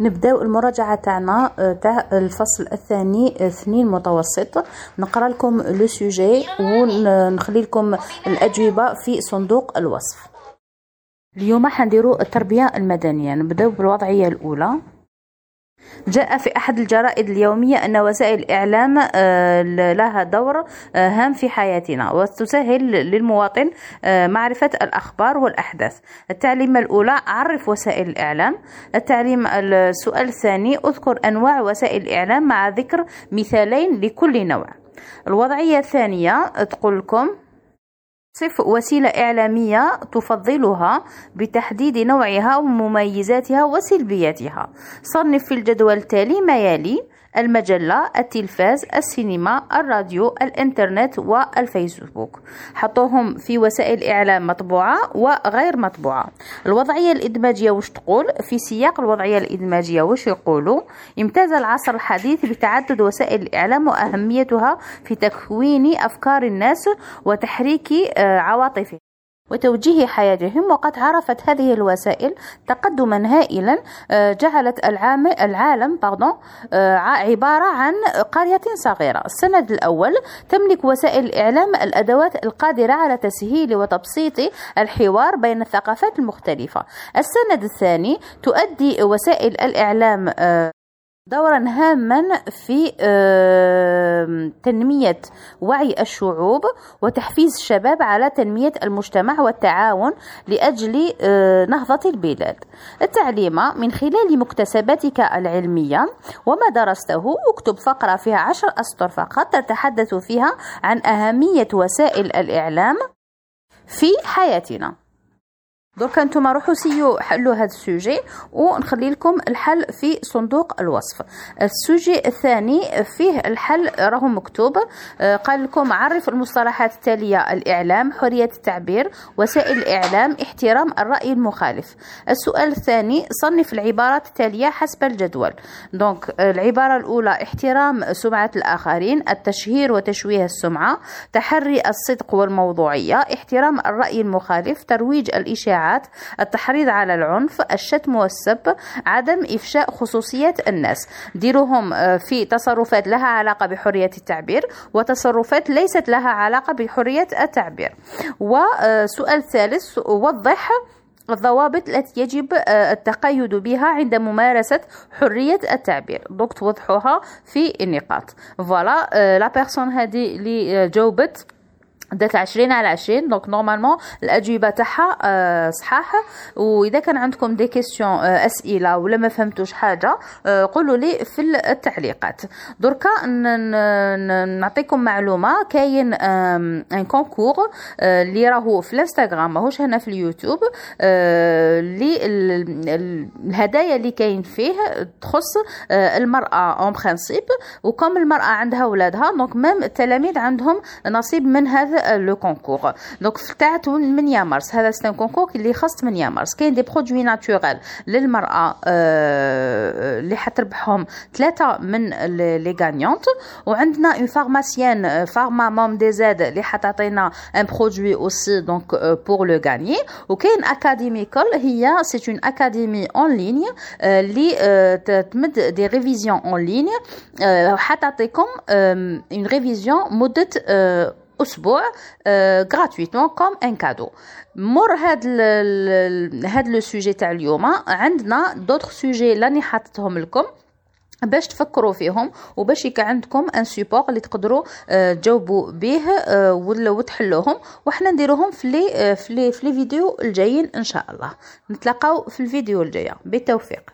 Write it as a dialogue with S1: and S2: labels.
S1: نبداو المراجعة تاعنا آه، تاع الفصل الثاني اثنين متوسط. نقرأ لكم لو سوجي ونخلي لكم الأجوبة في صندوق الوصف. اليوم حنديرو التربية المدنية. نبداو بالوضعية الأولى. جاء في أحد الجرائد اليومية أن وسائل الإعلام آه، لها دور آه، هام في حياتنا وتسهل للمواطن آه، معرفة الأخبار والأحداث. التعليمة الأولى عرف وسائل الإعلام. التعليم السؤال الثاني أذكر أنواع وسائل الإعلام مع ذكر مثالين لكل نوع. الوضعية الثانية تقول لكم صف وسيلة إعلامية تفضلها بتحديد نوعها ومميزاتها وسلبياتها. صنف في الجدول التالي ما يلي المجلة التلفاز السينما الراديو الإنترنت والفيسبوك حطوهم في وسائل إعلام مطبوعة وغير مطبوعة. الوضعية الإدماجية وش تقول؟ في سياق الوضعية الإدماجية وش يقولوا؟ امتاز العصر الحديث بتعدد وسائل الإعلام وأهميتها في تكوين أفكار الناس وتحريك آه، عواطفهم. وتوجيه حياتهم وقد عرفت هذه الوسائل تقدما هائلا آه، جعلت العالم باردون آه، عبارة عن قرية صغيرة. السند الأول تملك وسائل الإعلام الأدوات القادرة على تسهيل وتبسيط الحوار بين الثقافات المختلفة. السند الثاني تؤدي وسائل الإعلام آه، دورا هاما في تنمية وعي الشعوب وتحفيز الشباب على تنمية المجتمع والتعاون لأجل آه، نهضة البلاد. التعليم من خلال مكتسباتك العلمية وما درسته اكتب فقرة فيها عشر أسطر فقط تتحدث فيها عن أهمية وسائل الإعلام في حياتنا. دركا نتوما روحوا سيو حلوا هذا ال sujet ونخلي لكم الحل في صندوق الوصف. ال sujet الثاني فيه الحل راهو مكتوب. آه، قال لكم عرف المصطلحات التالية الإعلام حرية التعبير وسائل الإعلام احترام الرأي المخالف. السؤال الثاني صنف العبارات التالية حسب الجدول. donc العبارة الأولى احترام سمعة الآخرين التشهير وتشويه السمعة تحري الصدق والموضوعية احترام الرأي المخالف ترويج الإشاعة الإشاعات التحريض على العنف الشتم والسب عدم إفشاء خصوصيات الناس. ديروهم آه، في تصرفات لها علاقة بحرية التعبير وتصرفات ليست لها علاقة بحرية التعبير. وسؤال ثالث وضح الضوابط التي يجب آه، التقيد بها عند ممارسة حرية التعبير. دوك توضحوها في النقاط. voilà la personne هذه اللي جاوبت. دات 20 على 20 donc normalement الأجوبة تاعها أه صحاح. وإذا كان عندكم des questions أه أسئلة ولا ما فهمتوش حاجة أه قولوا لي في التعليقات. دركا نعطيكم معلومة. كاين un concours اللي راهو في الإنستغرام ماهوش هنا في اليوتيوب اللي الهدايا اللي كاين فيه تخص المرأة en principe و comme المرأة عندها ولادها donc même التلاميذ عندهم نصيب من هذا le concours donc تاع 8 مارس هذا c'est un concours اللي خاص 8 مارس كاين des produits naturels للمرأة اللي حتربحهم ثلاثة من les gagnantes وعندنا une pharmacienne Pharma Mom DZ اللي حتعطينا un produit aussi donc pour le gagnant وكاين اكاديميكال هي c'est une académie en ligne اللي تمد des révisions en ligne حتعطيكم une révision مده أسبوع gratuitement comme un cadeau مور هاد هاد le sujet تاع اليوم عندنا d'autres sujets لاني حاطتهم لكم باش تفكروا فيهم وباش يكون عندكم un support اللي تقدروا تجاوبوا به ولا وتحلوهم وحنا نديروهم في لي في لي في لي فيديو الجايين إن شاء الله. نتلاقاو في الفيديو الجاية. بالتوفيق.